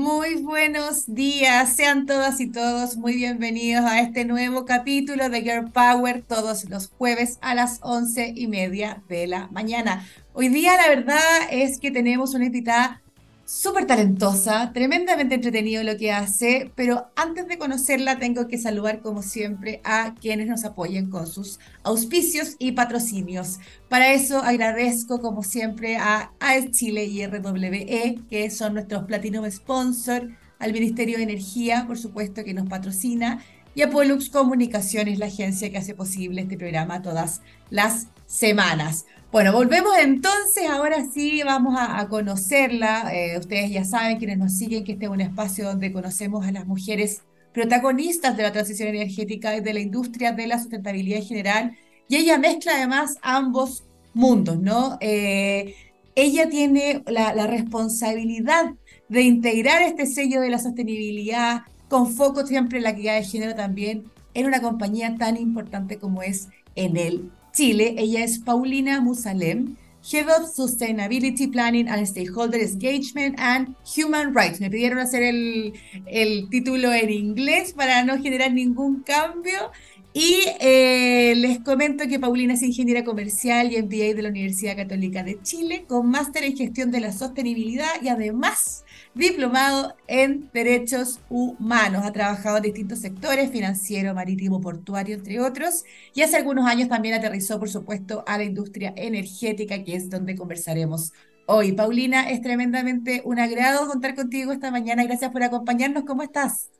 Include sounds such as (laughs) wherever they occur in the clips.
Muy buenos días, sean todas y todos muy bienvenidos a este nuevo capítulo de Girl Power todos los jueves a las once y media de la mañana. Hoy día la verdad es que tenemos una invitada súper talentosa, tremendamente entretenido lo que hace, pero antes de conocerla tengo que saludar como siempre a quienes nos apoyen con sus auspicios y patrocinios. Para eso agradezco como siempre a AES Chile y RWE, que son nuestros Platinum Sponsor, al Ministerio de Energía, por supuesto, que nos patrocina, y a Pollux Comunicaciones, la agencia que hace posible este programa todas las semanas. Bueno, volvemos entonces, ahora sí vamos a, conocerla. Eh, ustedes ya saben, quienes nos siguen, que este es un espacio donde conocemos a las mujeres protagonistas de la transición energética y de la industria de la sustentabilidad en general. Y ella mezcla además ambos mundos, ¿no? Eh, ella tiene la, la responsabilidad de integrar este sello de la sostenibilidad con foco siempre en la equidad de género también en una compañía tan importante como es Enel Chile. Ella es Paulina Musalem, Head of Sustainability Planning and Stakeholder Engagement and Human Rights. Me pidieron hacer el, el título en inglés para no generar ningún cambio. Y eh, les comento que Paulina es ingeniera comercial y MBA de la Universidad Católica de Chile, con máster en gestión de la sostenibilidad y además diplomado en derechos humanos. Ha trabajado en distintos sectores, financiero, marítimo, portuario, entre otros. Y hace algunos años también aterrizó, por supuesto, a la industria energética, que es donde conversaremos hoy. Paulina, es tremendamente un agrado contar contigo esta mañana. Gracias por acompañarnos. ¿Cómo estás?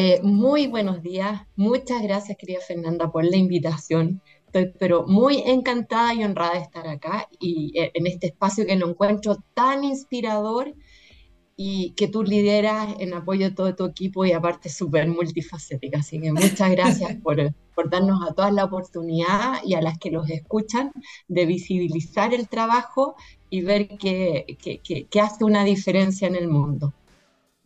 Eh, muy buenos días. Muchas gracias, querida Fernanda, por la invitación. Estoy pero muy encantada y honrada de estar acá y eh, en este espacio que lo encuentro tan inspirador y que tú lideras en apoyo de todo tu equipo y aparte súper multifacética. Así que muchas gracias (laughs) por, por, darnos a todas la oportunidad y a las que los escuchan de visibilizar el trabajo y ver que, que, que hace una diferencia en el mundo.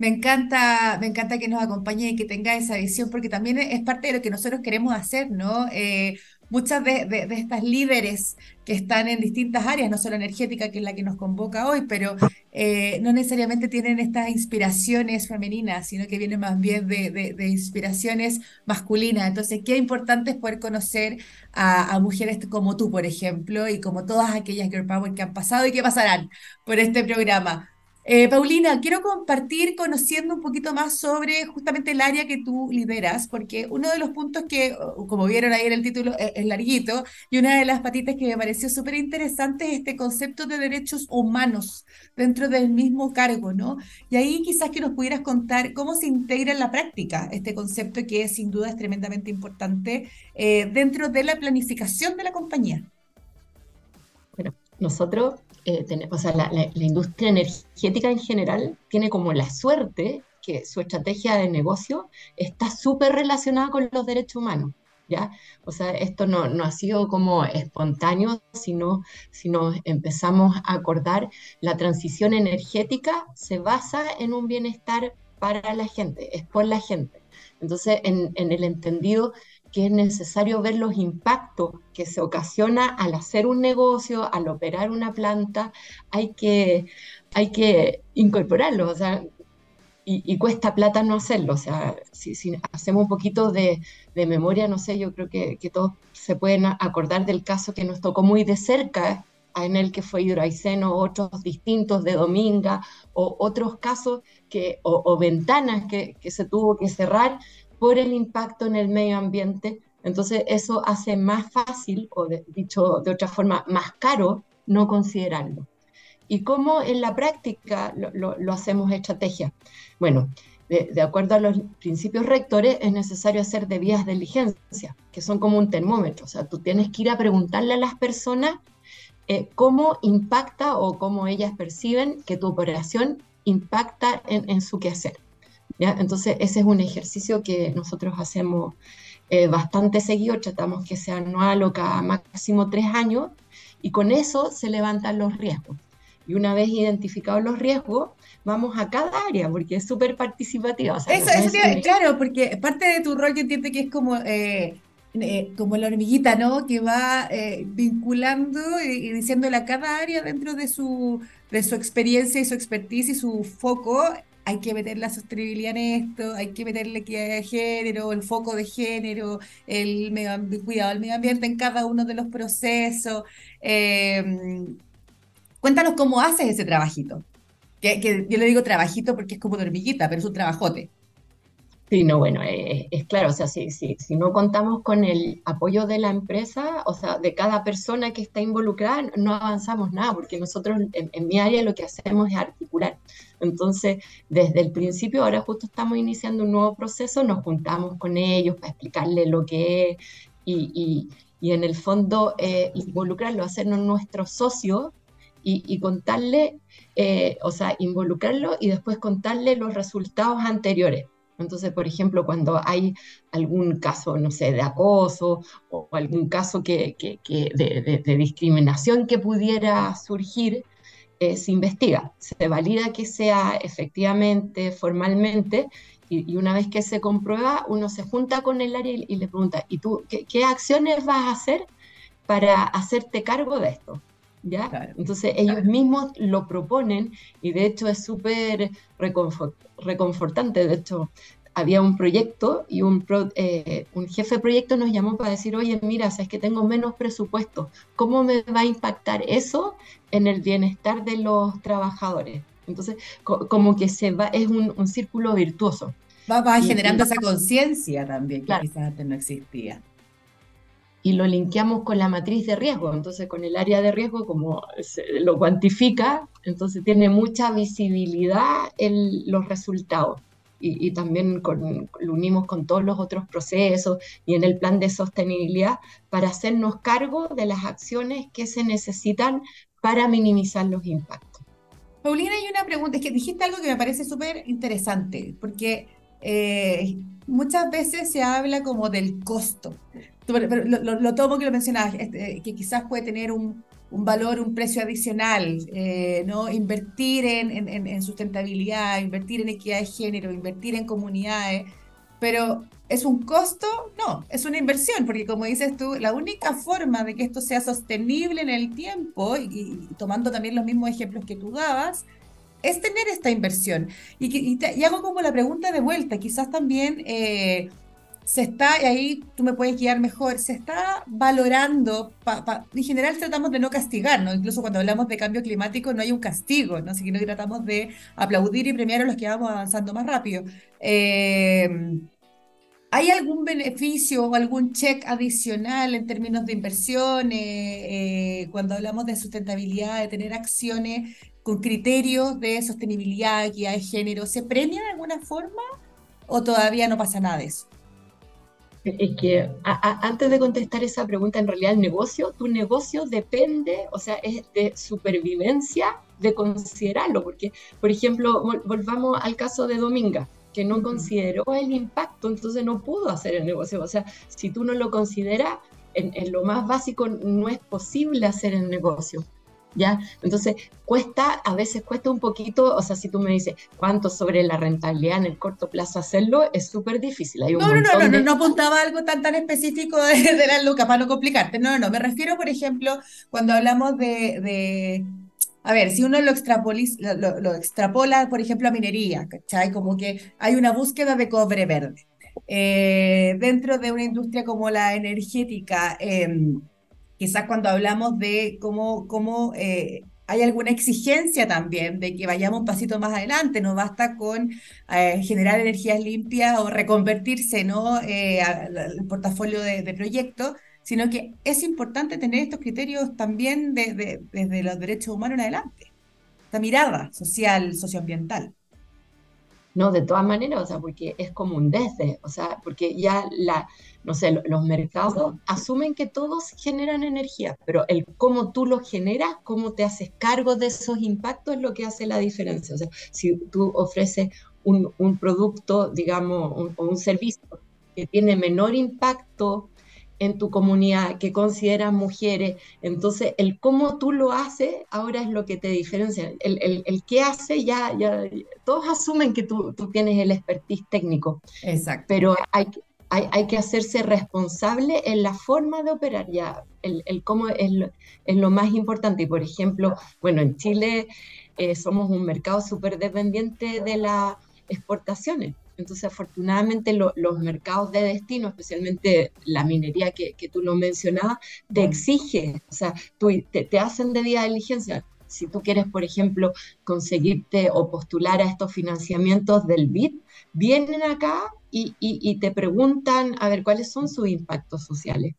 Me encanta, me encanta que nos acompañe y que tenga esa visión, porque también es parte de lo que nosotros queremos hacer, ¿no? Eh, muchas de, estas líderes que están en distintas áreas, no solo energética, que es la que nos convoca hoy, pero eh, no necesariamente tienen estas inspiraciones femeninas, sino que vienen más bien de, inspiraciones masculinas. Entonces, qué importante es poder conocer a, a, mujeres como tú, por ejemplo, y como todas aquellas Girl Power que han pasado y que pasarán por este programa. Eh, Paulina, quiero compartir conociendo un poquito más sobre justamente el área que tú lideras, porque uno de los puntos que, como vieron ahí en el título, e-, es, larguito, y una de las patitas que me pareció súper interesante es este concepto de derechos humanos dentro del mismo cargo, ¿no? Y ahí quizás que nos pudieras contar cómo se integra en la práctica este concepto que sin duda es tremendamente importante eh, dentro de la planificación de la compañía. Bueno, nosotros eh, o sea, la, industria energética en general tiene como la suerte que su estrategia de negocio está súper relacionada con los derechos humanos. ¿Ya? O sea, esto no, no, ha sido como espontáneo, sino si nos empezamos a acordar, la transición energética se basa en un bienestar para la gente, es por la gente. Entonces, en, en el entendido que es necesario ver los impactos que se ocasiona al hacer un negocio, al operar una planta, hay que, hay que incorporarlo, o sea, y, cuesta plata no hacerlo, o sea, si, hacemos un poquito de, memoria, no sé, yo creo que, todos se pueden acordar del caso que nos tocó muy de cerca, en el que fue Hidroaiceno, otros distintos de Dominga, o otros casos que, o, ventanas que se tuvo que cerrar por el impacto en el medio ambiente. Entonces eso hace más fácil, o dicho de otra forma, más caro no considerarlo. ¿Y cómo en la práctica lo, hacemos estrategia? Bueno, de, acuerdo a los principios rectores, es necesario hacer debidas diligencias, que son como un termómetro. O sea, tú tienes que ir a preguntarle a las personas eh, cómo impacta o cómo ellas perciben que tu operación impacta en su quehacer. Entonces, ese es un ejercicio que nosotros hacemos eh, bastante seguido, tratamos que sea anual o cada máximo tres años, y con eso se levantan los riesgos. Y una vez identificados los riesgos, vamos a cada área, porque es súper participativa. eso, eso claro, porque parte de tu rol yo entiendo que es como eh, eh, como la hormiguita, ¿no? Que va eh, vinculando y, y diciéndole a cada área dentro de su, de su experiencia y su expertise y su foco, hay que meter la sostenibilidad en esto, hay que meterle de género, el foco de género, el cuidado del medio ambiente en cada uno de los procesos. Eh, cuéntanos cómo haces ese trabajito. Que, que yo le digo trabajito porque es como de hormiguita, pero es un trabajote. Sí, no, bueno, es claro, o sea, si, si, si no contamos con el apoyo de la empresa, o sea, de cada persona que está involucrada, no avanzamos nada, porque nosotros en, mi área lo que hacemos es articular. Entonces, desde el principio, ahora justo estamos iniciando un nuevo proceso, nos juntamos con ellos para explicarles lo que es y, y, y en el fondo eh, involucrarlo, hacernos nuestros socios y, y contarle, eh, o sea, involucrarlo y después contarle los resultados anteriores. Entonces, por ejemplo, cuando hay algún caso, no sé, de acoso o algún caso que, de, discriminación que pudiera surgir, eh, se investiga, se valida que sea efectivamente, formalmente, y, una vez que se comprueba, uno se junta con el área y, le pregunta, ¿y tú qué, acciones vas a hacer para hacerte cargo de esto? ¿Ya? Claro, Entonces ellos claro. mismos lo proponen y de hecho es súper reconfort, reconfortante. De hecho, había un proyecto y un, pro, eh, un, jefe de proyecto nos llamó para decir, oye, mira, sabes que tengo menos presupuesto, ¿cómo me va a impactar eso en el bienestar de los trabajadores? Entonces, co como que se va, es un, un círculo virtuoso. Va, generando y, esa conciencia también que claro. quizás antes no existía y lo linkeamos con la matriz de riesgo. Entonces, con el área de riesgo, como se lo cuantifica, entonces tiene mucha visibilidad en los resultados. Y, y también con, lo unimos con todos los otros procesos y en el plan de sostenibilidad para hacernos cargo de las acciones que se necesitan para minimizar los impactos. Paulina, hay una pregunta, es que dijiste algo que me parece súper interesante, porque eh, muchas veces se habla como del costo, pero, pero lo, lo, tomo que lo mencionabas, este, que quizás puede tener un, un valor, un precio adicional, eh, ¿no? Invertir en, en, en, sustentabilidad, invertir en equidad de género, invertir en comunidades, pero ¿es un costo? No, es una inversión, porque como dices tú, la única forma de que esto sea sostenible en el tiempo, y tomando también los mismos ejemplos que tú dabas, es tener esta inversión. Y, y, te, hago como la pregunta de vuelta, quizás también... Eh, se está, y ahí tú me puedes guiar mejor, se está valorando, en general tratamos de no castigar, ¿no? incluso cuando hablamos de cambio climático no hay un castigo, ¿no? así que tratamos de aplaudir y premiar a los que vamos avanzando más rápido. Eh, ¿Hay algún beneficio o algún check adicional en términos de inversiones eh, cuando hablamos de sustentabilidad, de tener acciones con criterios de sostenibilidad, equidad de género? ¿Se premia de alguna forma o todavía no pasa nada de eso? Es que a, a, antes de contestar esa pregunta, en realidad el negocio, tu negocio depende, o sea, es de supervivencia, de considerarlo, porque, por ejemplo, volvamos al caso de Dominga, que no consideró el impacto, entonces no pudo hacer el negocio. O sea, si tú no lo consideras, en, en lo más básico no es posible hacer el negocio. ¿Ya? Entonces, cuesta, a veces cuesta un poquito, o sea, si tú me dices cuánto sobre la rentabilidad en el corto plazo hacerlo, es súper difícil. Hay un no, no, no, no, de... no, apuntaba a algo tan, tan específico de, (laughs) de las lucas, para no complicarte. No, no, no, me refiero, por ejemplo, cuando hablamos de, de a ver, si uno lo, lo, lo, extrapola, por ejemplo, a minería, ¿cachai? Como que hay una búsqueda de cobre verde. Eh, dentro de una industria como la energética, eh, quizás cuando hablamos de cómo, cómo eh, hay alguna exigencia también de que vayamos un pasito más adelante, no basta con eh, generar energías limpias o reconvertirse ¿no? Eh, al portafolio de, de proyectos, sino que es importante tener estos criterios también desde de, de, de los derechos humanos en adelante, esta mirada social, socioambiental. No, de todas maneras, o sea, porque es como un desde, o sea, porque ya la, no sé, los mercados asumen que todos generan energía, pero el cómo tú lo generas, cómo te haces cargo de esos impactos es lo que hace la diferencia. O sea, si tú ofreces un, producto, digamos, o un servicio que tiene menor impacto en tu comunidad, que consideran mujeres. Entonces, el cómo tú lo haces ahora es lo que te diferencia. El, el, el qué hace ya, ya, todos asumen que tú, tú tienes el expertise técnico. Exacto. Pero hay, hay, que hacerse responsable en la forma de operar, ya el, cómo es lo, más importante. Y por ejemplo, bueno, en Chile eh, somos un mercado súper dependiente de las exportaciones. Entonces, afortunadamente, los mercados de destino, especialmente la minería que, tú lo mencionabas, te exige, o sea, te, te hacen debida diligencia si tú quieres, por ejemplo, conseguirte o postular a estos financiamientos del BID, vienen acá y, te preguntan, a ver, cuáles son sus impactos sociales.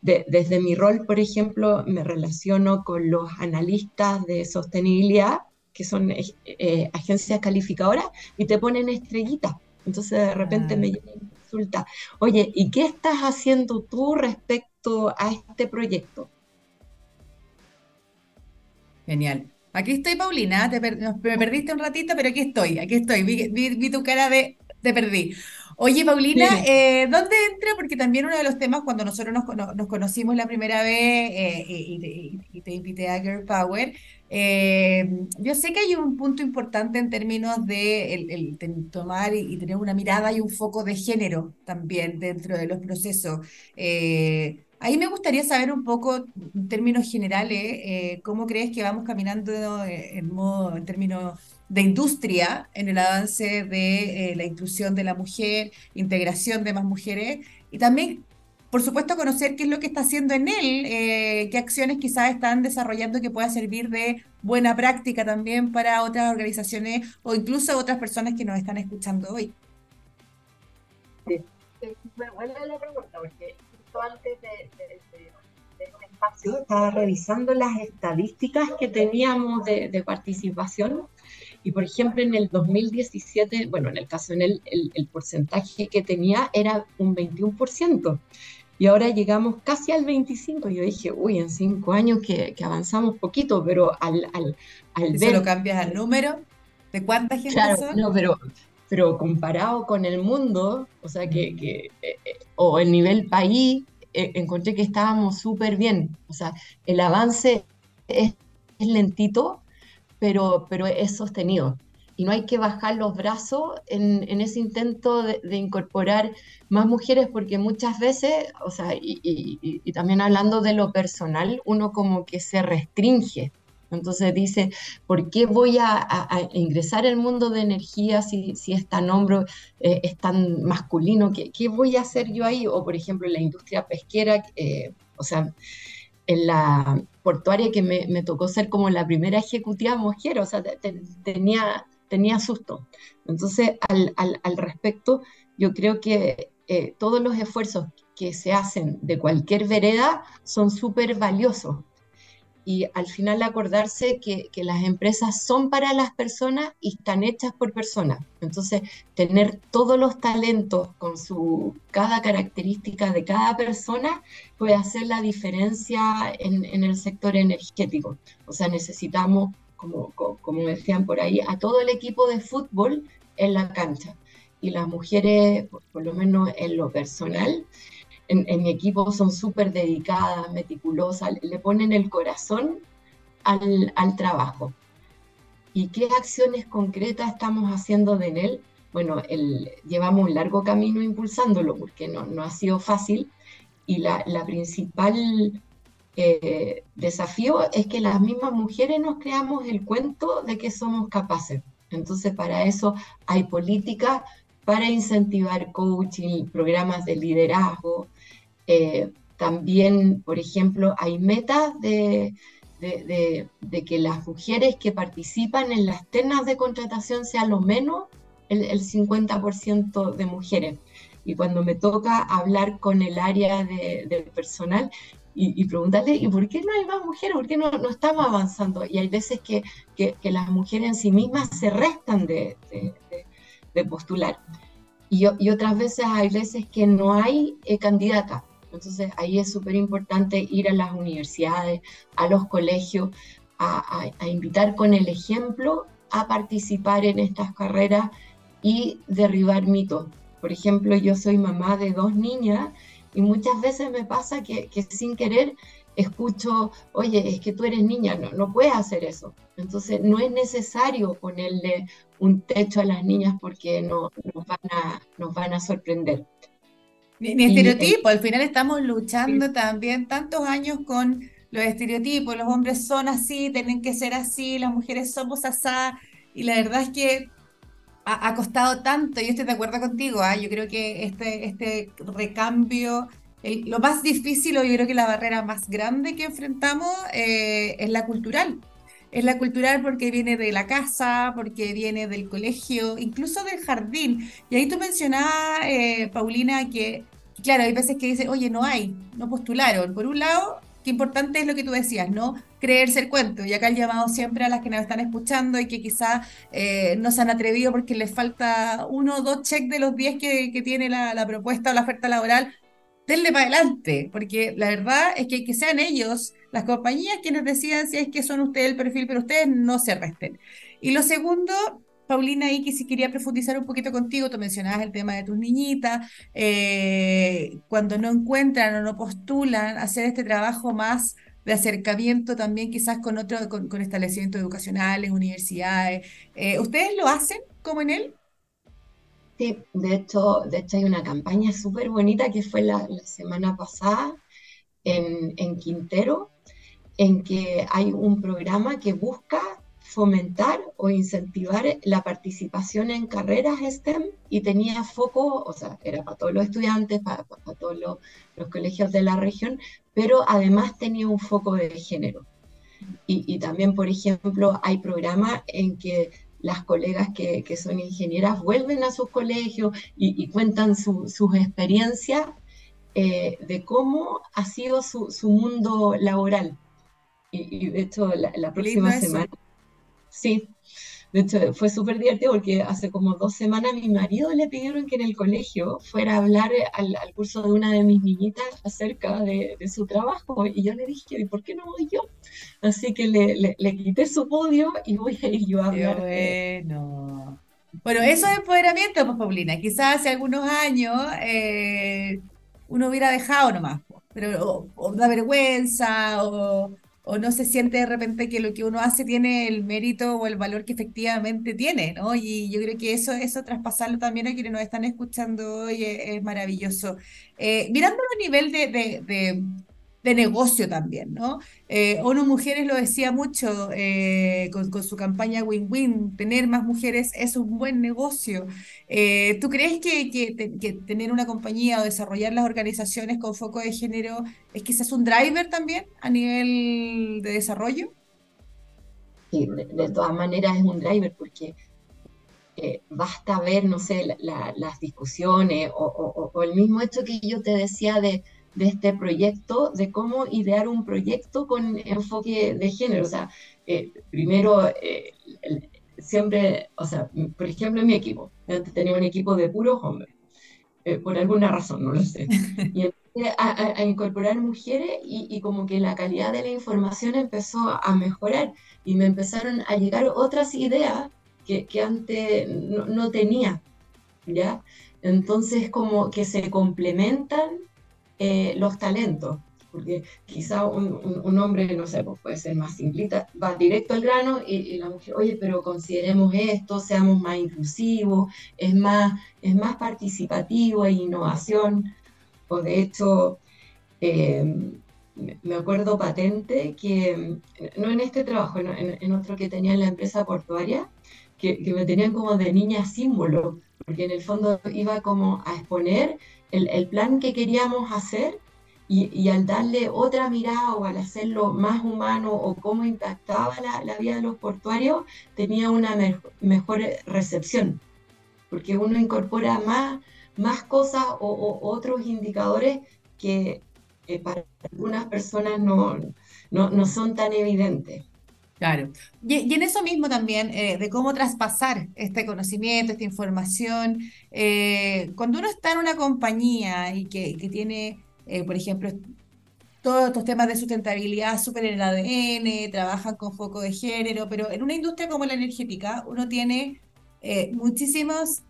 desde mi rol, por ejemplo, me relaciono con los analistas de sostenibilidad, que son eh, eh, agencias calificadoras, y te ponen estrellitas. Entonces de repente ah. me consulta, oye, ¿y qué estás haciendo tú respecto a este proyecto? Genial. Aquí estoy, Paulina. Te me perdiste un ratito, pero aquí estoy, aquí estoy. Vi, tu cara de te perdí. Oye, Paulina, eh, ¿dónde entra? Porque también uno de los temas cuando nosotros nos, conocimos la primera vez eh, y, te, invité a Girl Power, eh, yo sé que hay un punto importante en términos de el, tomar y, tener una mirada y un foco de género también dentro de los procesos. Ahí me gustaría saber un poco, en términos generales, eh, cómo crees que vamos caminando eh, en, modo, en términos de industria en el avance de eh, la inclusión de la mujer, integración de más mujeres y también, por supuesto, conocer qué es lo que está haciendo en él, qué acciones quizás están desarrollando que pueda servir de buena práctica también para otras organizaciones o incluso otras personas que nos están escuchando hoy. Sí, buena la pregunta porque antes de, espacio, estaba revisando las estadísticas que teníamos de, participación y por ejemplo en el 2017, bueno, en el caso en el, el, porcentaje que tenía era un 21%. Y ahora llegamos casi al 25. Yo dije, uy, en cinco años que, que avanzamos poquito, pero al, al, al ver... lo cambias al número? ¿De cuánta gente claro, son? No, pero, pero comparado con el mundo, o sea, que, que eh, eh, o el nivel país, eh, encontré que estábamos súper bien. O sea, el avance es, lentito, pero, pero es sostenido. Y no hay que bajar los brazos en, ese intento de, incorporar más mujeres, porque muchas veces, o sea, y también hablando de lo personal, uno como que se restringe entonces dice, ¿por qué voy a, ingresar al mundo de energía si, es tan hombro, eh, es tan masculino? ¿Qué, voy a hacer yo ahí? O por ejemplo, en la industria pesquera, eh, o sea, en la portuaria que me, tocó ser como la primera ejecutiva mujer, o sea, tenía, tenía susto. Entonces, al, respecto, yo creo que eh, todos los esfuerzos que se hacen de cualquier vereda son súper valiosos y al final acordarse que, las empresas son para las personas y están hechas por personas. Entonces, tener todos los talentos con su cada característica de cada persona puede hacer la diferencia en, el sector energético. O sea, necesitamos, como, como decían por ahí, a todo el equipo de fútbol en la cancha. Y las mujeres, por lo menos en lo personal, en, mi equipo son súper dedicadas, meticulosas, le ponen el corazón al, trabajo. ¿Y qué acciones concretas estamos haciendo de él? Bueno, el, llevamos un largo camino impulsándolo porque no, no ha sido fácil y la, principal eh, desafío es que las mismas mujeres nos creamos el cuento de que somos capaces. Entonces, para eso hay políticas para incentivar coaching, programas de liderazgo, eh, también, por ejemplo, hay metas de, que las mujeres que participan en las ternas de contratación sean lo menos el, 50% de mujeres. Y cuando me toca hablar con el área de, personal y, preguntarle, ¿y por qué no hay más mujeres? ¿Por qué no, no estamos avanzando? Y hay veces que, las mujeres en sí mismas se restan de, postular. Y, otras veces hay veces que no hay eh, candidata. Entonces ahí es súper importante ir a las universidades, a los colegios, a, invitar con el ejemplo a participar en estas carreras y derribar mitos. Por ejemplo, yo soy mamá de dos niñas y muchas veces me pasa que, sin querer escucho, oye, es que tú eres niña, no, puedes hacer eso. Entonces no es necesario ponerle un techo a las niñas porque no, nos van a sorprender. Ni, ni estereotipo, al final estamos luchando también tantos años con los estereotipos, los hombres son así, tienen que ser así, las mujeres somos asá, y la verdad es que ha, ha costado tanto, yo estoy de acuerdo contigo, ¿ah? yo creo que este, este recambio, el- lo más difícil o yo creo que la barrera más grande que enfrentamos eh, es la cultural. Es la cultural porque viene de la casa, porque viene del colegio, incluso del jardín. Y ahí tú mencionabas, eh, Paulina, que, claro, hay veces que dicen, oye, no hay, no postularon. Por un lado, qué importante es lo que tú decías, ¿no? Creerse el cuento. Y acá el llamado siempre a las que nos están escuchando y que quizás eh, no se han atrevido porque les falta uno o dos cheques de los 10 que, tiene la propuesta o la oferta laboral denle para adelante, porque la verdad es que que sean ellos, las compañías, quienes decidan si es que son ustedes el perfil, pero ustedes no se resten. Y lo segundo, Paulina, ahí que si quería profundizar un poquito contigo, tú mencionabas el tema de tus niñitas, eh, cuando no encuentran o no postulan, hacer este trabajo más de acercamiento también quizás con otro, con establecimientos educacionales, universidades. Eh, ¿ustedes lo hacen como en él? De hecho, de hecho hay una campaña súper bonita que fue la, semana pasada en, en Quintero, en que hay un programa que busca fomentar o incentivar la participación en carreras STEM y tenía foco, o sea, era para todos los estudiantes, para, para todos los, los colegios de la región, pero además tenía un foco de género. Y también, por ejemplo, hay programas en que las colegas que, que son ingenieras vuelven a sus colegios y, y cuentan su, sus experiencias eh, de cómo ha sido su, su mundo laboral. Y, y, de hecho, la, próxima semana, sí, de hecho fue súper divertido porque hace como dos semanas a mi marido le pidieron que en el colegio fuera a hablar al, al curso de una de mis niñitas acerca de, de su trabajo. Y yo le dije, ¿y por qué no voy yo? Así que le, le, le quité su podio y voy a ir yo a hablar. bueno. Bueno, eso es empoderamiento, pues, Paulina. Quizás hace algunos años eh, uno hubiera dejado nomás, pero o, o da vergüenza o, o no se siente de repente que lo que uno hace tiene el mérito o el valor que efectivamente tiene, ¿no? Y yo creo que eso, eso traspasarlo también a quienes nos están escuchando hoy es, maravilloso. Eh, mirándolo a nivel de, de, de- de negocio también, ¿no? Eh, ONU Mujeres lo decía mucho eh, con, con su campaña Win-Win, tener más mujeres es un buen negocio. Eh, ¿tú crees que, que te- que tener una compañía o desarrollar las organizaciones con foco de género es quizás un driver también a nivel de desarrollo? y de, de todas maneras es un driver porque eh, basta ver, no sé, la- la- las discusiones o, o- o el mismo hecho que yo te decía de, de este proyecto, de cómo idear un proyecto con enfoque de género. O sea, eh, primero, eh, siempre, o sea, por ejemplo, en mi equipo, antes tenía un equipo de puros hombres, eh, por alguna razón, no lo sé. (laughs) Y empecé a, a- a incorporar mujeres y, y como que la calidad de la información empezó a mejorar y me empezaron a llegar otras ideas que, que antes no, no tenía, ¿ya? Entonces como que se complementan eh, los talentos, porque quizá un, hombre, no sé, pues puede ser más simplista, va directo al grano y, la mujer, oye, pero consideremos esto, seamos más inclusivos, es más, es más participativo, hay innovación, o de hecho, eh, me acuerdo patente que, no en este trabajo, en otro que tenía en la empresa portuaria, que, que me tenían como de niña símbolo, porque en el fondo iba como a exponer el, plan que queríamos hacer y, al darle otra mirada o al hacerlo más humano o cómo impactaba la, la vida de los portuarios, tenía una me- mejor recepción, porque uno incorpora más, cosas o, otros indicadores que eh, para algunas personas no son tan evidentes. Claro. Y, en eso mismo también, eh, de cómo traspasar este conocimiento, esta información, eh, cuando uno está en una compañía y que, tiene, eh, por ejemplo, todos estos temas de sustentabilidad súper en el ADN, trabajan con foco de género, pero en una industria como la energética, uno tiene eh, muchísimas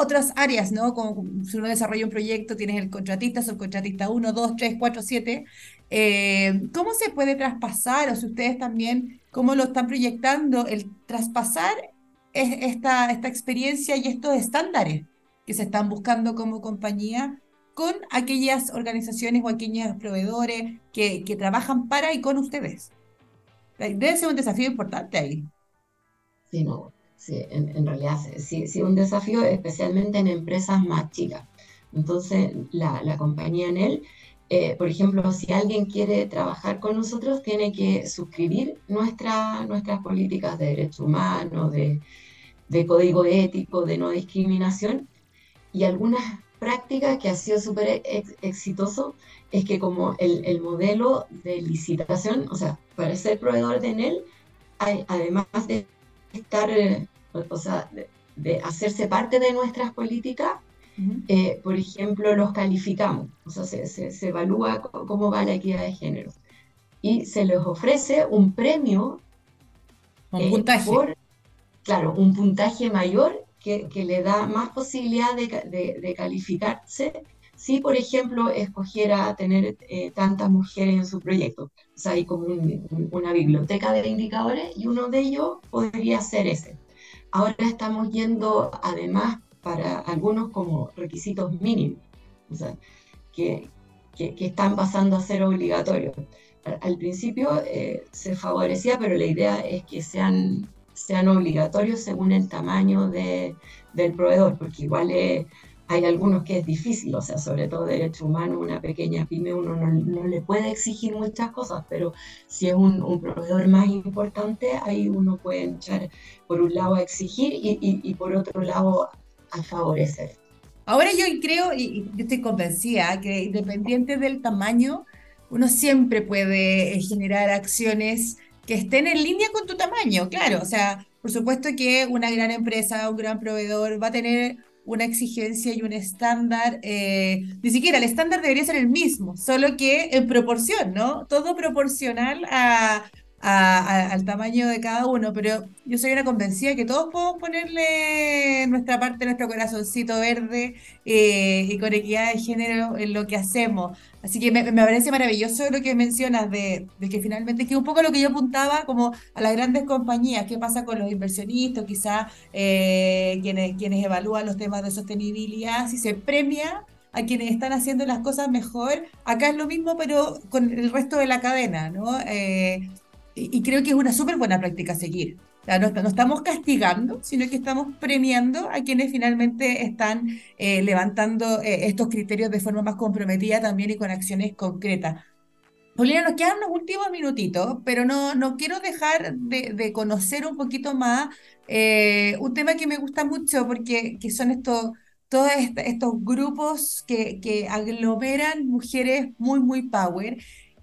otras áreas, ¿no? Como si uno desarrolla un proyecto, tienes el contratista, subcontratista uno 2 3 4 7 Eh, ¿cómo se puede traspasar, o si ustedes también, cómo lo están proyectando, el traspasar es- esta, esta experiencia y estos estándares que se están buscando como compañía? con aquellas organizaciones o aquellos proveedores que, que trabajan para y con ustedes. Debe ser un desafío importante ahí. Sí, no, sí, en, realidad sí, sí, un desafío especialmente en empresas más chicas. Entonces, la, la compañía en él, eh, por ejemplo, si alguien quiere trabajar con nosotros, tiene que suscribir nuestra, nuestras políticas de derechos humanos, de, de código ético, de no discriminación. Y algunas prácticas que ha sido súper exitoso es que como el, el, modelo de licitación, o sea, para ser proveedor de Enel, hay, además de estar, eh, o sea, de, hacerse parte de nuestras políticas, eh, por ejemplo, los calificamos, o sea, se, se, evalúa cómo va la equidad de género y se les ofrece un premio un eh, puntaje. por, claro, un puntaje mayor que, que le da más posibilidad de, de, de, calificarse si, por ejemplo, escogiera tener tantas mujeres en su proyecto. O sea, hay como una biblioteca de indicadores y uno de ellos podría ser ese. Ahora estamos yendo además para algunos como requisitos mínimos, o sea, que, que, están pasando a ser obligatorios. Al, principio eh, se favorecía, pero la idea es que sean, sean obligatorios según el tamaño de, del proveedor, porque igual es hay algunos que es difícil, o sea, sobre todo derecho humano, una pequeña pyme, uno no, le puede exigir muchas cosas, pero si es un, proveedor más importante, ahí uno puede echar por un lado a exigir y, por otro lado a favorecer. Ahora yo creo, y yo estoy convencida, que independiente del tamaño, uno siempre puede eh, generar acciones que estén en línea con tu tamaño, claro, o sea, por supuesto que una gran empresa, un gran proveedor va a tener una exigencia y un estándar, eh, ni siquiera el estándar debería ser el mismo, solo que en proporción, ¿no? Todo proporcional a, al tamaño de cada uno, pero yo soy una convencida que todos podemos ponerle nuestra parte, nuestro corazoncito verde eh, y con equidad de género en lo que hacemos. Así que me, parece maravilloso lo que mencionas de, que finalmente, que un poco lo que yo apuntaba como a las grandes compañías, qué pasa con los inversionistas, quizás eh, quienes, quienes evalúan los temas de sostenibilidad, si se premia a quienes están haciendo las cosas mejor. Acá es lo mismo, pero con el resto de la cadena, ¿no? Eh, y, creo que es una súper buena práctica seguir. no, estamos castigando, sino que estamos premiando a quienes finalmente están eh, levantando eh, estos criterios de forma más comprometida también y con acciones concretas. Paulina, nos quedan unos últimos minutitos, pero no, no quiero dejar de, conocer un poquito más eh, un tema que me gusta mucho porque que son estos, todos estos grupos que, que aglomeran mujeres muy, muy power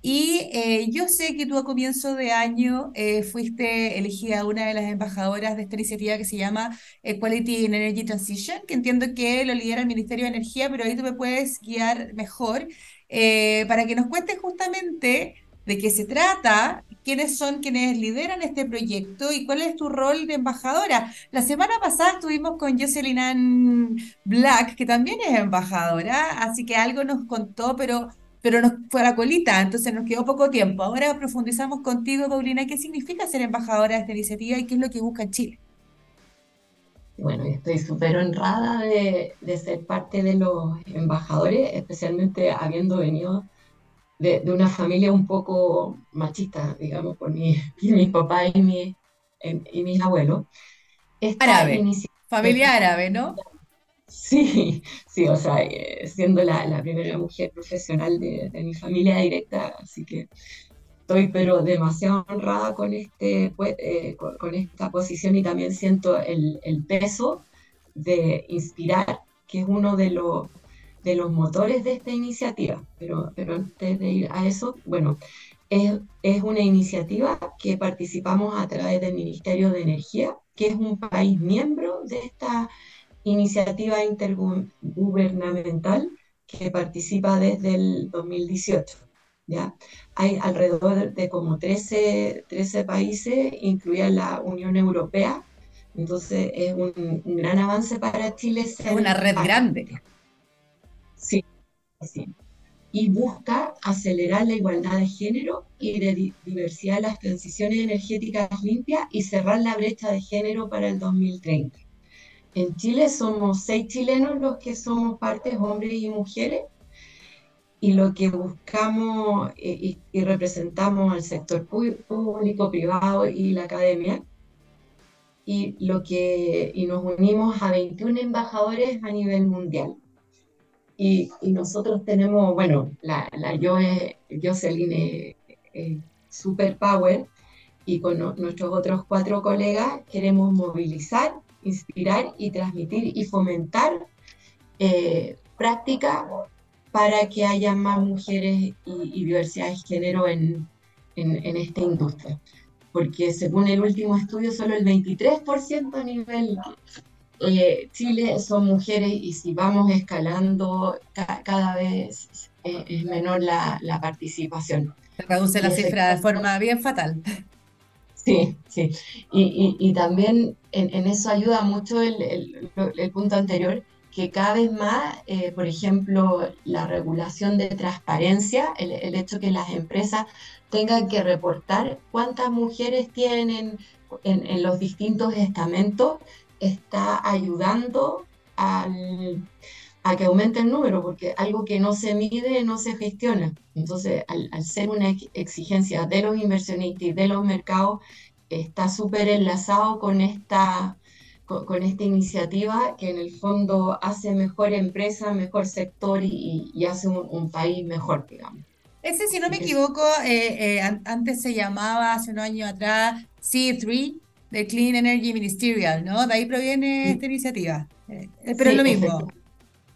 y eh, yo sé que tú a comienzo de año eh, fuiste elegida una de las embajadoras de esta iniciativa que se llama Equality in Energy Transition, que entiendo que lo lidera el Ministerio de Energía, pero ahí tú me puedes guiar mejor eh, para que nos cuentes justamente de qué se trata, quiénes son quienes lideran este proyecto y cuál es tu rol de embajadora. La semana pasada estuvimos con Jocelyn Black, que también es embajadora, así que algo nos contó, pero pero nos fue a la colita, entonces nos quedó poco tiempo. Ahora profundizamos contigo, Paulina, qué significa ser embajadora de esta iniciativa y qué es lo que busca en Chile. Bueno, estoy súper honrada de, ser parte de los embajadores, especialmente habiendo venido de, una familia un poco machista, digamos, por mi, (laughs) mis papás y, mi, y mis abuelos. árabe, familia árabe, ¿no? Sí, (laughs) sí, o sea, eh, siendo la, primera mujer profesional de, mi familia directa, así que estoy pero demasiado honrada con, este, pues, eh, con, esta posición y también siento el, peso de inspirar, que es uno de los, de los motores de esta iniciativa. Pero, pero antes de ir a eso, bueno, es, es una iniciativa que participamos a través del Ministerio de Energía, que es un país miembro de esta intergubernamental que participa desde el 2018. ¿ya? Hay alrededor de como 13, 13 países, incluida la Unión Europea, entonces es un, gran avance para Chile. Es una red grande. Sí, sí. Y busca acelerar la igualdad de género y de diversidad de las transiciones energéticas limpias y cerrar la brecha de género para el 2030. En Chile somos seis chilenos los que somos partes, hombres y mujeres, y lo que buscamos y, representamos al sector público, privado y la academia. Y, lo que, y nos unimos a 21 embajadores a nivel mundial. Y, y nosotros tenemos, bueno, la, la Jocelyn Super Power y con nuestros otros cuatro colegas queremos movilizar, inspirar y transmitir y fomentar eh, práctica para que haya más mujeres y, diversidad de género en, en, esta industria. Porque según el último estudio, solo el 23% a nivel eh, Chile son mujeres y si vamos escalando, cada vez eh, es menor la, la participación. Se reduce la cifra de forma bien fatal. Sí, sí. Y, y, también en, en, eso ayuda mucho el, el, el punto anterior, que cada vez más, eh, por ejemplo, la regulación de transparencia, el, el, hecho que las empresas tengan que reportar cuántas mujeres tienen en, en los distintos estamentos, está ayudando al, a que aumente el número, porque algo que no se mide no se gestiona. Entonces, al, al ser una exigencia de los inversionistas y de los mercados, está súper enlazado con esta con, esta iniciativa que en el fondo hace mejor empresa, mejor sector y, y hace un, un, país mejor, digamos. Ese, si no me equivoco, eh, eh, antes se llamaba, hace unos años atrás, C3, de Clean Energy Ministerial, ¿no? De ahí proviene esta iniciativa. Eh, pero sí, es lo mismo.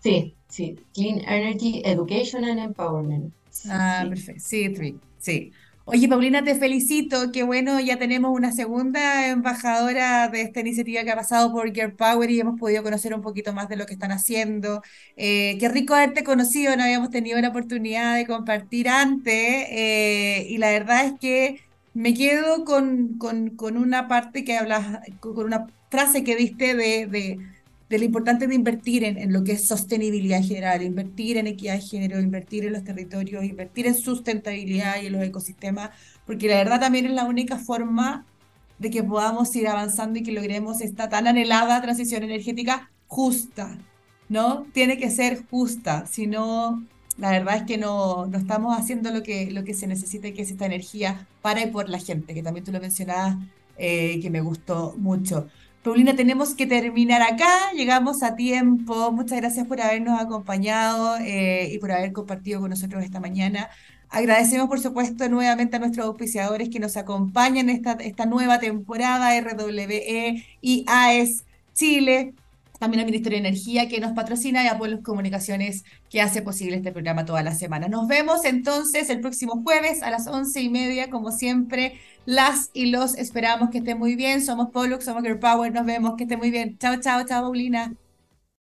Sí, sí, Clean Energy Education and Empowerment. Ah, sí. perfecto, C3, sí. Oye, Paulina, te felicito. Qué bueno, ya tenemos una segunda embajadora de esta iniciativa que ha pasado por Girl Power y hemos podido conocer un poquito más de lo que están haciendo. Eh, qué rico haberte conocido, no habíamos tenido la oportunidad de compartir antes eh, y la verdad es que me quedo con, con, con una parte que hablas, con una frase que diste de, de de lo importante de invertir en, en, lo que es sostenibilidad general, invertir en equidad de género, invertir en los territorios, invertir en sustentabilidad y en los ecosistemas, porque la verdad también es la única forma de que podamos ir avanzando y que logremos esta tan anhelada transición energética justa, ¿no? Tiene que ser justa, si no, la verdad es que no, no estamos haciendo lo que, lo que se necesita, que es esta energía para y por la gente, que también tú lo mencionabas, eh, que me gustó mucho. Paulina, tenemos que terminar acá, llegamos a tiempo. Muchas gracias por habernos acompañado eh, y por haber compartido con nosotros esta mañana. Agradecemos, por supuesto, nuevamente a nuestros auspiciadores que nos acompañan esta, esta nueva temporada, RWE y AES Chile, también al Ministerio de Energía que nos patrocina y a Pueblos Comunicaciones que hace posible este programa toda la semana. Nos vemos entonces el próximo jueves a las once y media, como siempre las y los esperamos que estén muy bien. Somos Pollux, somos Girl Power. Nos vemos. Que estén muy bien. Chao, chao, chao, Paulina.